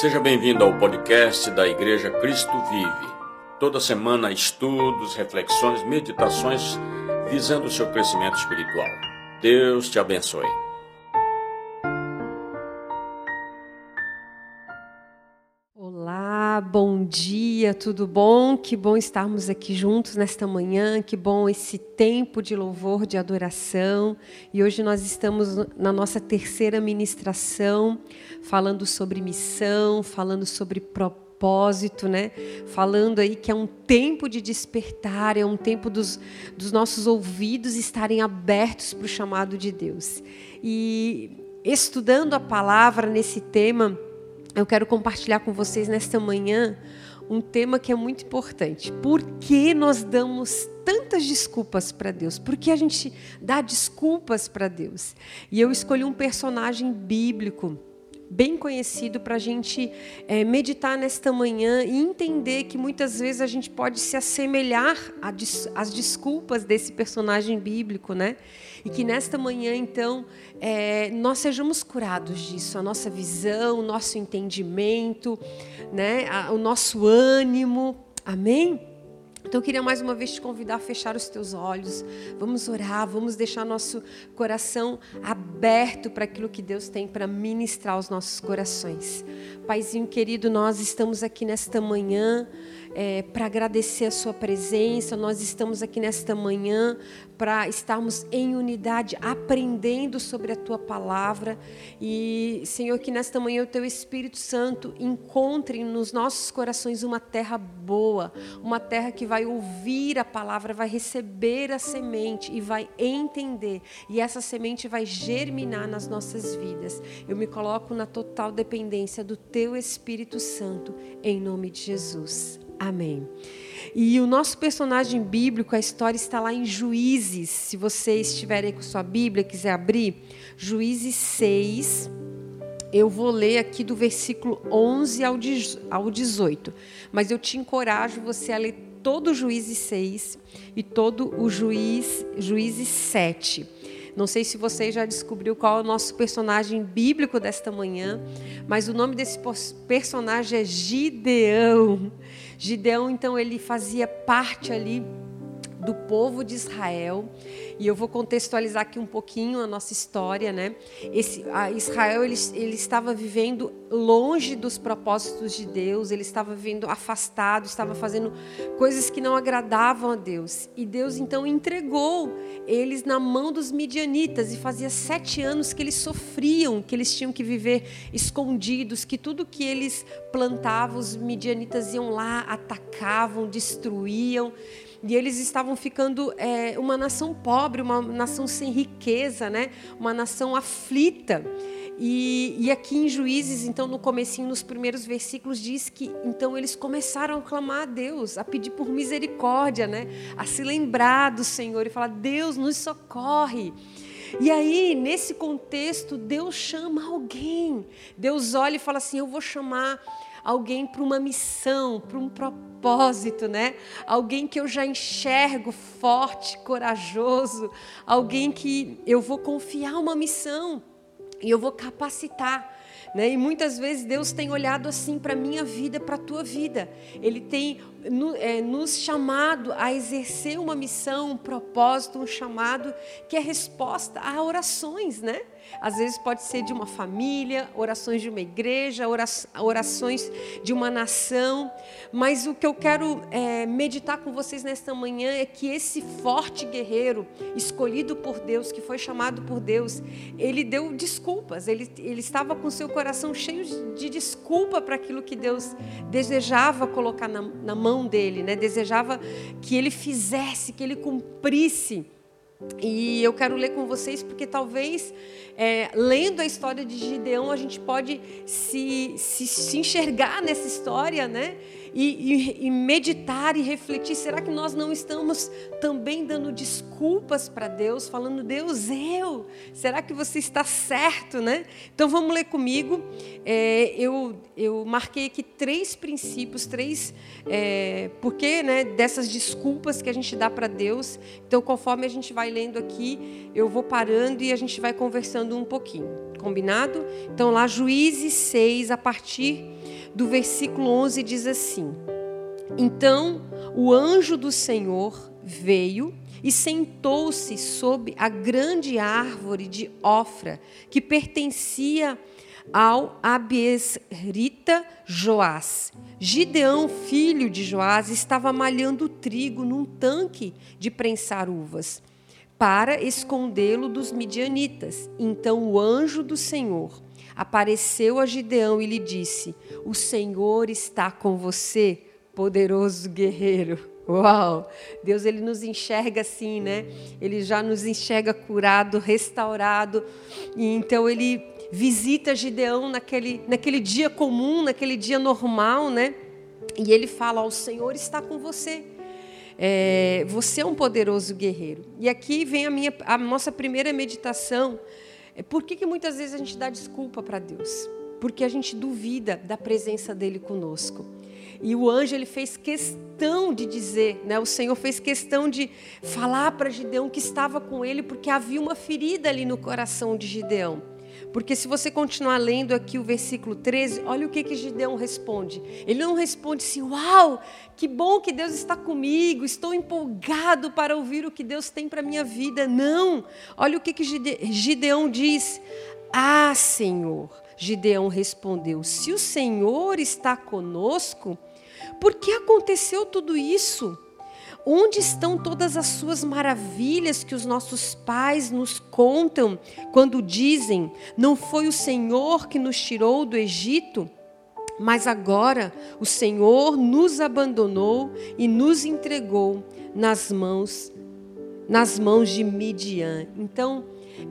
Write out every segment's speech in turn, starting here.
Seja bem-vindo ao podcast da Igreja Cristo Vive. Toda semana, estudos, reflexões, meditações visando o seu crescimento espiritual. Deus te abençoe. Dia, tudo bom? Que bom estarmos aqui juntos nesta manhã, que bom esse tempo de louvor, de adoração. E hoje nós estamos na nossa terceira ministração, falando sobre missão, falando sobre propósito, né? Falando aí que é um tempo de despertar, é um tempo dos, dos nossos ouvidos estarem abertos para o chamado de Deus. E estudando a palavra nesse tema, eu quero compartilhar com vocês nesta manhã um tema que é muito importante. Por que nós damos tantas desculpas para Deus? Por que a gente dá desculpas para Deus? E eu escolhi um personagem bíblico bem conhecido para a gente é, meditar nesta manhã e entender que muitas vezes a gente pode se assemelhar às desculpas desse personagem bíblico, né? E que nesta manhã, então, é, nós sejamos curados disso, a nossa visão, o nosso entendimento, né? o nosso ânimo. Amém? Então eu queria mais uma vez te convidar a fechar os teus olhos. Vamos orar, vamos deixar nosso coração aberto para aquilo que Deus tem para ministrar aos nossos corações. Paizinho querido, nós estamos aqui nesta manhã é, para agradecer a Sua presença. Nós estamos aqui nesta manhã para estarmos em unidade, aprendendo sobre a Tua palavra. E, Senhor, que nesta manhã o Teu Espírito Santo encontre nos nossos corações uma terra boa, uma terra que vai ouvir a palavra, vai receber a semente e vai entender. E essa semente vai germinar nas nossas vidas. Eu me coloco na total dependência do Teu Espírito Santo, em nome de Jesus. Amém. E o nosso personagem bíblico, a história está lá em Juízes. Se você estiver aí com sua Bíblia, quiser abrir, Juízes 6. Eu vou ler aqui do versículo 11 ao 18. Mas eu te encorajo você a ler todo o Juízes 6 e todo o Juiz, Juízes 7. Não sei se você já descobriu qual é o nosso personagem bíblico desta manhã, mas o nome desse personagem é Gideão. Gideão, então, ele fazia parte ali do povo de Israel. E eu vou contextualizar aqui um pouquinho a nossa história, né? Esse, Israel ele, ele estava vivendo longe dos propósitos de Deus, ele estava vivendo afastado, estava fazendo coisas que não agradavam a Deus. E Deus então entregou eles na mão dos midianitas. E fazia sete anos que eles sofriam, que eles tinham que viver escondidos, que tudo que eles plantavam, os midianitas iam lá, atacavam, destruíam. E eles estavam ficando é, uma nação pobre, uma nação sem riqueza, né? uma nação aflita. E, e, aqui em Juízes, então, no comecinho, nos primeiros versículos, diz que então eles começaram a clamar a Deus, a pedir por misericórdia, né? a se lembrar do Senhor e falar: Deus, nos socorre. E aí, nesse contexto, Deus chama alguém. Deus olha e fala assim: Eu vou chamar alguém para uma missão, para um propósito, né? Alguém que eu já enxergo forte, corajoso, alguém que eu vou confiar uma missão e eu vou capacitar. Né? E muitas vezes Deus tem olhado assim para a minha vida, para a tua vida. Ele tem é, nos chamado a exercer uma missão, um propósito, um chamado que é resposta a orações, né? Às vezes pode ser de uma família, orações de uma igreja, orações de uma nação. Mas o que eu quero é, meditar com vocês nesta manhã é que esse forte guerreiro, escolhido por Deus, que foi chamado por Deus, ele deu desculpas. Ele, ele estava com seu coração cheio de desculpa para aquilo que Deus desejava colocar na, na mão dele, né? desejava que ele fizesse, que ele cumprisse. E eu quero ler com vocês porque talvez é, lendo a história de Gideão a gente pode se, se, se enxergar nessa história, né? E, e, e meditar e refletir: será que nós não estamos também dando desculpas para Deus, falando, Deus, eu? Será que você está certo, né? Então vamos ler comigo. É, eu, eu marquei aqui três princípios, três, é, porque né, dessas desculpas que a gente dá para Deus. Então, conforme a gente vai lendo aqui, eu vou parando e a gente vai conversando um pouquinho. Combinado? Então, lá, Juízes 6, a partir do versículo 11, diz assim: Então o anjo do Senhor veio e sentou-se sob a grande árvore de Ofra, que pertencia ao Abiesrita Joás. Gideão, filho de Joás, estava malhando trigo num tanque de prensar uvas, para escondê-lo dos midianitas. Então o anjo do Senhor apareceu a Gideão e lhe disse: O Senhor está com você, poderoso guerreiro. Uau! Deus ele nos enxerga assim, né? Ele já nos enxerga curado, restaurado. E então ele visita Gideão naquele, naquele dia comum, naquele dia normal, né? E ele fala: O Senhor está com você. É, você é um poderoso guerreiro. E aqui vem a, minha, a nossa primeira meditação. É por que, que muitas vezes a gente dá desculpa para Deus? Porque a gente duvida da presença dele conosco. E o anjo ele fez questão de dizer, né? O Senhor fez questão de falar para Gideão que estava com ele, porque havia uma ferida ali no coração de Gideão. Porque se você continuar lendo aqui o versículo 13, olha o que, que Gideão responde. Ele não responde assim, uau, que bom que Deus está comigo, estou empolgado para ouvir o que Deus tem para a minha vida. Não, olha o que, que Gideão diz. Ah, Senhor, Gideão respondeu, se o Senhor está conosco, por que aconteceu tudo isso? Onde estão todas as suas maravilhas que os nossos pais nos contam quando dizem: Não foi o Senhor que nos tirou do Egito? Mas agora o Senhor nos abandonou e nos entregou nas mãos nas mãos de Midian. Então,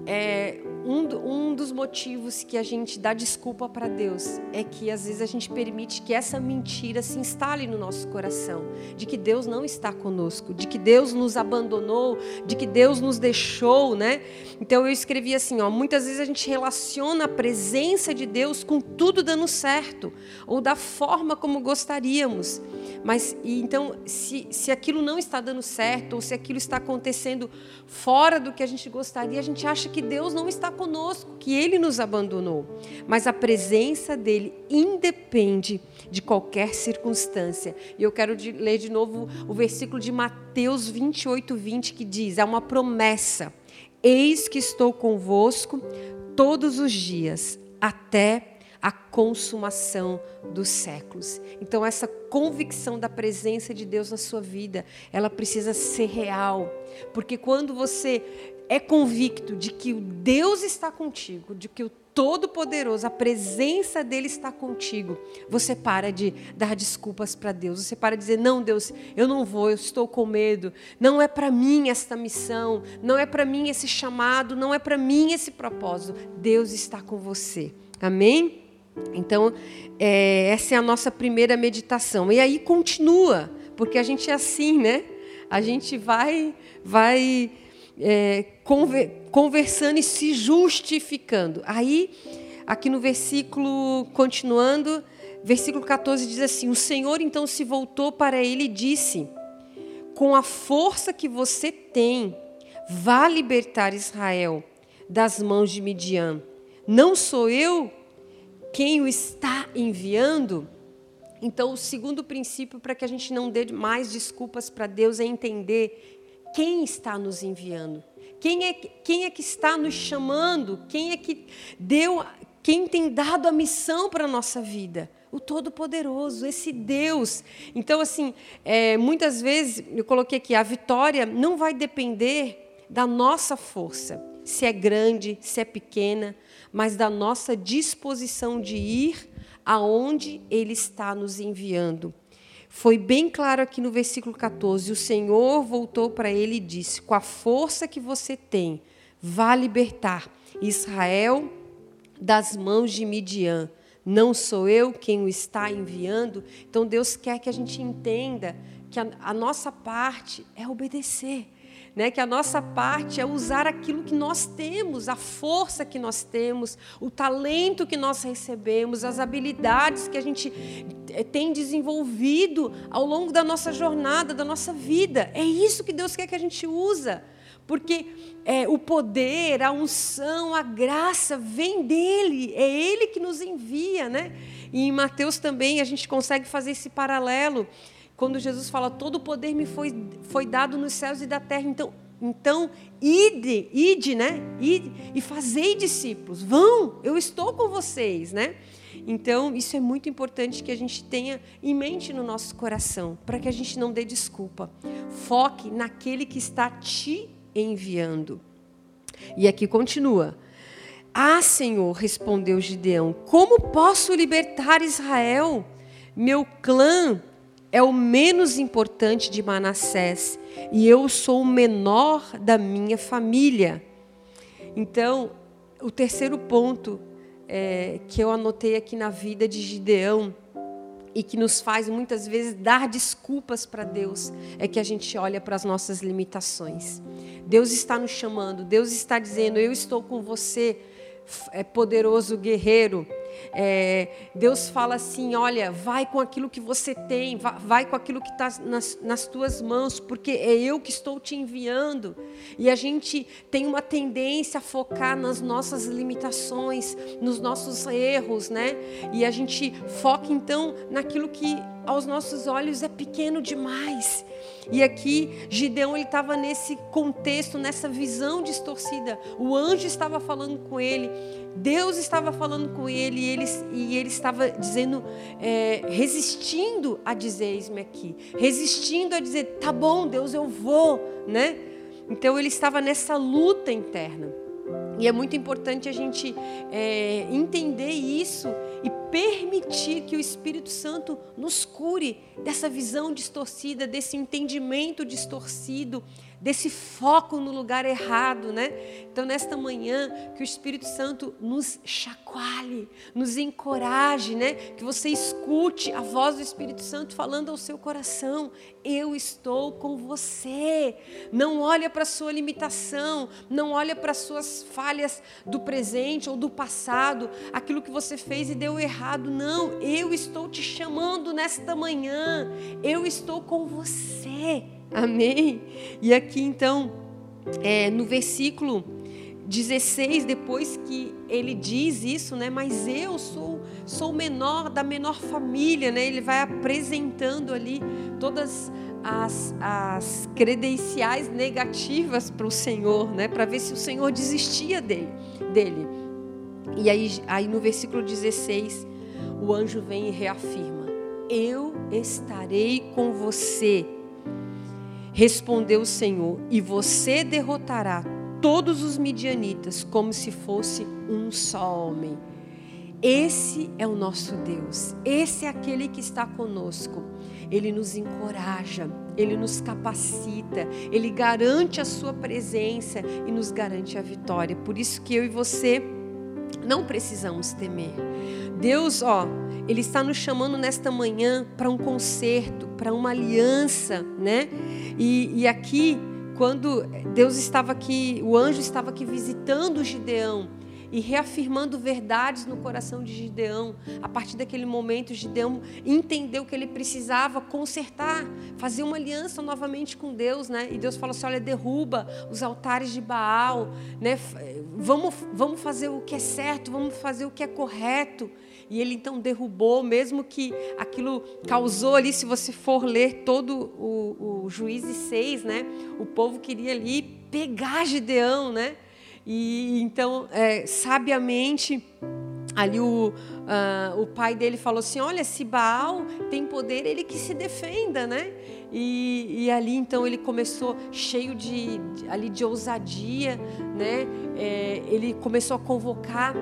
é, um, um dos motivos que a gente dá desculpa para Deus é que às vezes a gente permite que essa mentira se instale no nosso coração, de que Deus não está conosco, de que Deus nos abandonou, de que Deus nos deixou, né? Então eu escrevi assim, ó, muitas vezes a gente relaciona a presença de Deus com tudo dando certo, ou da forma como gostaríamos. Mas e então, se, se aquilo não está dando certo, ou se aquilo está acontecendo fora do que a gente gostaria, a gente acha que Deus não está conosco, que Ele nos abandonou. Mas a presença dele independe de qualquer circunstância. E eu quero ler de novo o versículo de Mateus 28, 20, que diz: é uma promessa. Eis que estou convosco todos os dias, até a consumação dos séculos. Então essa convicção da presença de Deus na sua vida, ela precisa ser real, porque quando você é convicto de que o Deus está contigo, de que o Todo-Poderoso, a presença dele está contigo, você para de dar desculpas para Deus. Você para de dizer: "Não, Deus, eu não vou, eu estou com medo. Não é para mim esta missão, não é para mim esse chamado, não é para mim esse propósito. Deus está com você." Amém? Então, é, essa é a nossa primeira meditação. E aí continua, porque a gente é assim, né? A gente vai, vai é, conver, conversando e se justificando. Aí, aqui no versículo, continuando, versículo 14 diz assim: O Senhor então se voltou para ele e disse: Com a força que você tem, vá libertar Israel das mãos de Midian. Não sou eu quem o está enviando? Então, o segundo princípio para que a gente não dê mais desculpas para Deus é entender quem está nos enviando. Quem é, quem é que está nos chamando? Quem é que deu, quem tem dado a missão para a nossa vida? O Todo-Poderoso, esse Deus. Então, assim, é, muitas vezes, eu coloquei aqui, a vitória não vai depender da nossa força, se é grande, se é pequena, mas da nossa disposição de ir aonde Ele está nos enviando. Foi bem claro aqui no versículo 14: o Senhor voltou para ele e disse: Com a força que você tem, vá libertar Israel das mãos de Midian. Não sou eu quem o está enviando. Então Deus quer que a gente entenda que a, a nossa parte é obedecer né? Que a nossa parte é usar aquilo que nós temos, a força que nós temos, o talento que nós recebemos, as habilidades que a gente eh, tem desenvolvido ao longo da nossa jornada, da nossa vida. É isso que Deus quer que a gente usa. porque é, o poder, a unção, a graça vem dele, é ele que nos envia, né? E em Mateus também a gente consegue fazer esse paralelo, quando Jesus fala: todo o poder me foi, foi dado nos céus e da terra, então. Então, ide, ide, né? Ide e fazei discípulos. Vão, eu estou com vocês, né? Então, isso é muito importante que a gente tenha em mente no nosso coração, para que a gente não dê desculpa. Foque naquele que está te enviando. E aqui continua. Ah, Senhor, respondeu Gideão, como posso libertar Israel? Meu clã é o menos importante de Manassés e eu sou o menor da minha família. Então, o terceiro ponto é, que eu anotei aqui na vida de Gideão e que nos faz muitas vezes dar desculpas para Deus é que a gente olha para as nossas limitações. Deus está nos chamando, Deus está dizendo: Eu estou com você, é poderoso guerreiro. É, Deus fala assim: olha, vai com aquilo que você tem, vai, vai com aquilo que está nas, nas tuas mãos, porque é eu que estou te enviando. E a gente tem uma tendência a focar nas nossas limitações, nos nossos erros, né? E a gente foca então naquilo que aos nossos olhos é pequeno demais. E aqui Gideão ele estava nesse contexto, nessa visão distorcida. O anjo estava falando com ele, Deus estava falando com ele e ele, e ele estava dizendo, é, resistindo a dizer eis-me aqui, resistindo a dizer tá bom Deus eu vou, né? Então ele estava nessa luta interna. E é muito importante a gente é, entender isso e permitir que o Espírito Santo nos cure dessa visão distorcida, desse entendimento distorcido, desse foco no lugar errado, né? Então, nesta manhã, que o Espírito Santo nos chacoalhe, nos encoraje, né? Que você escute a voz do Espírito Santo falando ao seu coração: Eu estou com você. Não olha para a sua limitação, não olha para as suas falhas do presente ou do passado, aquilo que você fez e deu errado. Não, eu estou te chamando nesta manhã. Eu estou com você. Amém? E aqui então, é, no versículo 16, depois que ele diz isso, né? Mas eu sou sou menor da menor família, né? Ele vai apresentando ali todas as, as credenciais negativas para o Senhor, né? Para ver se o Senhor desistia dele, dele. E aí, aí no versículo 16, o anjo vem e reafirma: Eu estarei com você Respondeu o Senhor: E você derrotará todos os midianitas como se fosse um só homem. Esse é o nosso Deus, esse é aquele que está conosco. Ele nos encoraja, ele nos capacita, ele garante a sua presença e nos garante a vitória. Por isso que eu e você não precisamos temer. Deus, ó, ele está nos chamando nesta manhã para um concerto, para uma aliança, né? E, e aqui, quando Deus estava aqui, o anjo estava aqui visitando Gideão, e reafirmando verdades no coração de Gideão. A partir daquele momento, Gideão entendeu que ele precisava consertar, fazer uma aliança novamente com Deus, né? E Deus falou assim: olha, derruba os altares de Baal, né? Vamos, vamos fazer o que é certo, vamos fazer o que é correto. E ele então derrubou, mesmo que aquilo causou ali, se você for ler todo o, o Juízes 6, né? O povo queria ali pegar Gideão, né? E então, é, sabiamente, ali o, uh, o pai dele falou assim: Olha, se Baal tem poder, ele que se defenda, né? E, e ali então ele começou cheio de, ali de ousadia, né? É, ele começou a convocar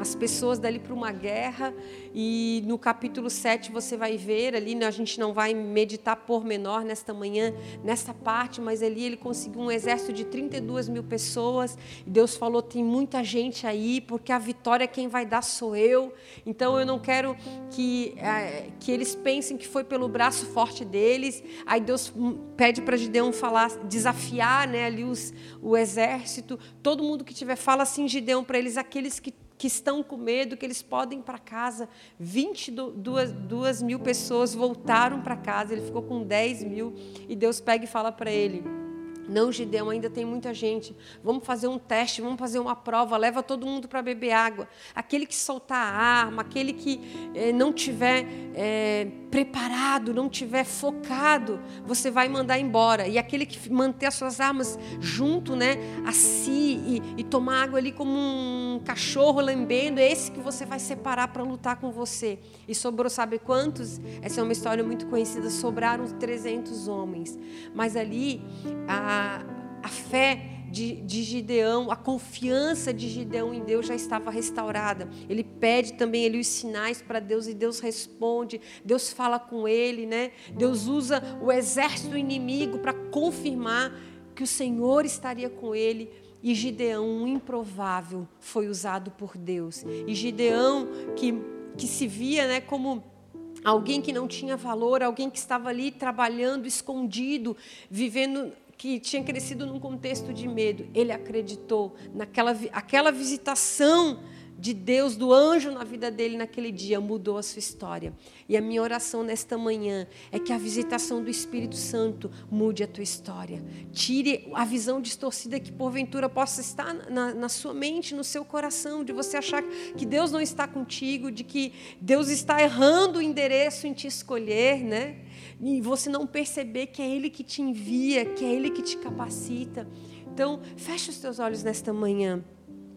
as pessoas dali para uma guerra. E no capítulo 7 você vai ver ali, né, a gente não vai meditar por menor nesta manhã, nessa parte, mas ali ele conseguiu um exército de 32 mil pessoas. E Deus falou: tem muita gente aí, porque a vitória quem vai dar sou eu. Então eu não quero que, é, que eles pensem que foi pelo braço forte deles. Aí Deus pede para Gideão falar, desafiar né, ali os, o exército. Todo mundo que tiver, fala assim, Gideão, para eles, aqueles que que estão com medo, que eles podem ir para casa. 22 mil pessoas voltaram para casa, ele ficou com 10 mil, e Deus pega e fala para ele: Não, Gideão, ainda tem muita gente. Vamos fazer um teste, vamos fazer uma prova, leva todo mundo para beber água. Aquele que soltar a arma, aquele que eh, não tiver eh, preparado, não tiver focado, você vai mandar embora. E aquele que manter as suas armas junto, né, a si e, e tomar água ali como um cachorro lambendo, é esse que você vai separar para lutar com você. E sobrou, sabe quantos? Essa é uma história muito conhecida. Sobraram 300 homens. Mas ali, a, a fé de, de, Gideão, a confiança de Gideão em Deus já estava restaurada. Ele pede também ele os sinais para Deus e Deus responde. Deus fala com ele, né? Deus usa o exército inimigo para confirmar que o Senhor estaria com ele. E Gideão, um improvável, foi usado por Deus. E Gideão, que, que se via né, como alguém que não tinha valor, alguém que estava ali trabalhando escondido, vivendo que tinha crescido num contexto de medo, ele acreditou naquela aquela visitação de Deus, do anjo na vida dele naquele dia, mudou a sua história. E a minha oração nesta manhã é que a visitação do Espírito Santo mude a tua história. Tire a visão distorcida que porventura possa estar na, na sua mente, no seu coração, de você achar que Deus não está contigo, de que Deus está errando o endereço em te escolher, né? E você não perceber que é Ele que te envia, que é Ele que te capacita. Então, feche os teus olhos nesta manhã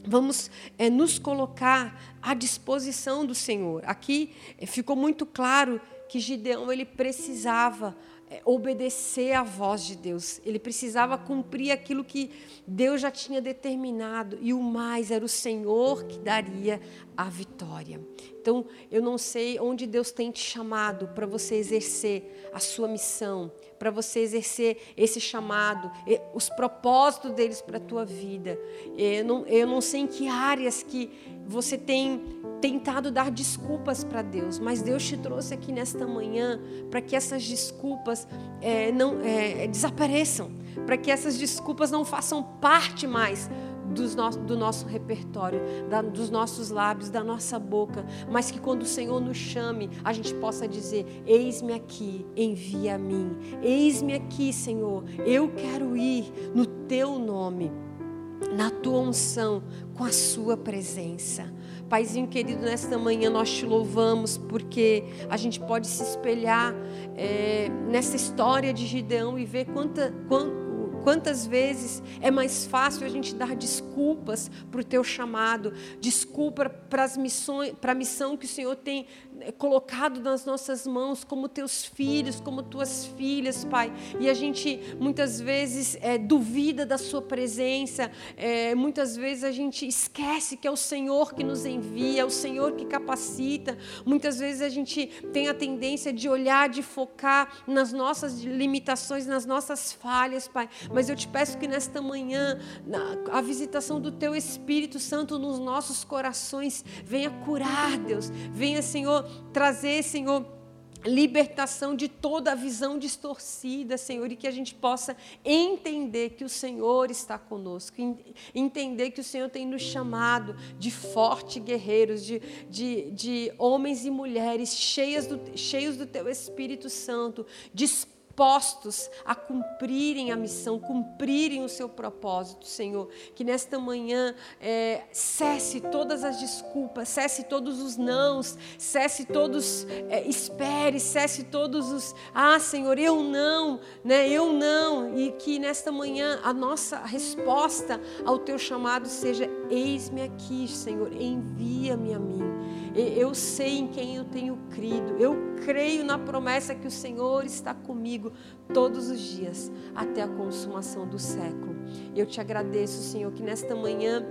vamos é, nos colocar à disposição do Senhor. Aqui é, ficou muito claro que Gideão ele precisava é, obedecer à voz de Deus. Ele precisava cumprir aquilo que Deus já tinha determinado e o mais era o Senhor que daria a vitória. Então, eu não sei onde Deus tem te chamado para você exercer a sua missão, para você exercer esse chamado, os propósitos deles para a tua vida. Eu não, eu não sei em que áreas que você tem tentado dar desculpas para Deus, mas Deus te trouxe aqui nesta manhã para que essas desculpas é, não é, desapareçam, para que essas desculpas não façam parte mais no, do nosso repertório, da, dos nossos lábios, da nossa boca, mas que quando o Senhor nos chame, a gente possa dizer: Eis-me aqui, envia a mim. Eis-me aqui, Senhor, eu quero ir no teu nome, na tua unção, com a sua presença. Paizinho querido, nesta manhã nós te louvamos porque a gente pode se espelhar é, nessa história de Gideão e ver quanta, quanta Quantas vezes é mais fácil a gente dar desculpas para o teu chamado, desculpa para a missão que o Senhor tem colocado nas nossas mãos, como teus filhos, como tuas filhas, Pai. E a gente muitas vezes é, duvida da Sua presença, é, muitas vezes a gente esquece que é o Senhor que nos envia, é o Senhor que capacita. Muitas vezes a gente tem a tendência de olhar, de focar nas nossas limitações, nas nossas falhas, Pai. Mas eu te peço que nesta manhã, a visitação do Teu Espírito Santo nos nossos corações venha curar, Deus. Venha, Senhor, trazer, Senhor libertação de toda a visão distorcida, Senhor, e que a gente possa entender que o Senhor está conosco, entender que o Senhor tem nos chamado de fortes guerreiros, de, de, de homens e mulheres cheias do, cheios do Teu Espírito Santo, dispostos dispostos a cumprirem a missão, cumprirem o seu propósito, Senhor. Que nesta manhã é, cesse todas as desculpas, cesse todos os nãos, cesse todos, é, espere, cesse todos os, ah, Senhor, eu não, né, eu não. E que nesta manhã a nossa resposta ao teu chamado seja: eis-me aqui, Senhor, envia-me a mim. Eu sei em quem eu tenho crido. Eu creio na promessa que o Senhor está comigo todos os dias até a consumação do século. Eu te agradeço, Senhor, que nesta manhã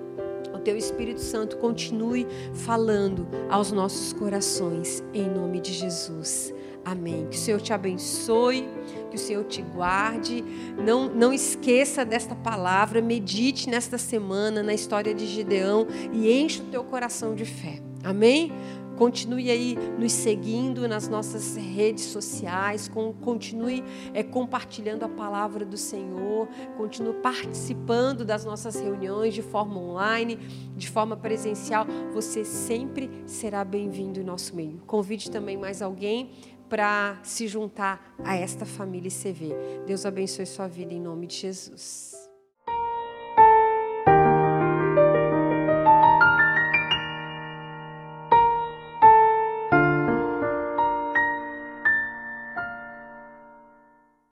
teu Espírito Santo continue falando aos nossos corações, em nome de Jesus. Amém. Que o Senhor te abençoe, que o Senhor te guarde. Não, não esqueça desta palavra, medite nesta semana na história de Gideão e enche o teu coração de fé. Amém? Continue aí nos seguindo nas nossas redes sociais, continue é, compartilhando a palavra do Senhor, continue participando das nossas reuniões de forma online, de forma presencial. Você sempre será bem-vindo em nosso meio. Convide também mais alguém para se juntar a esta família CV. Deus abençoe sua vida em nome de Jesus.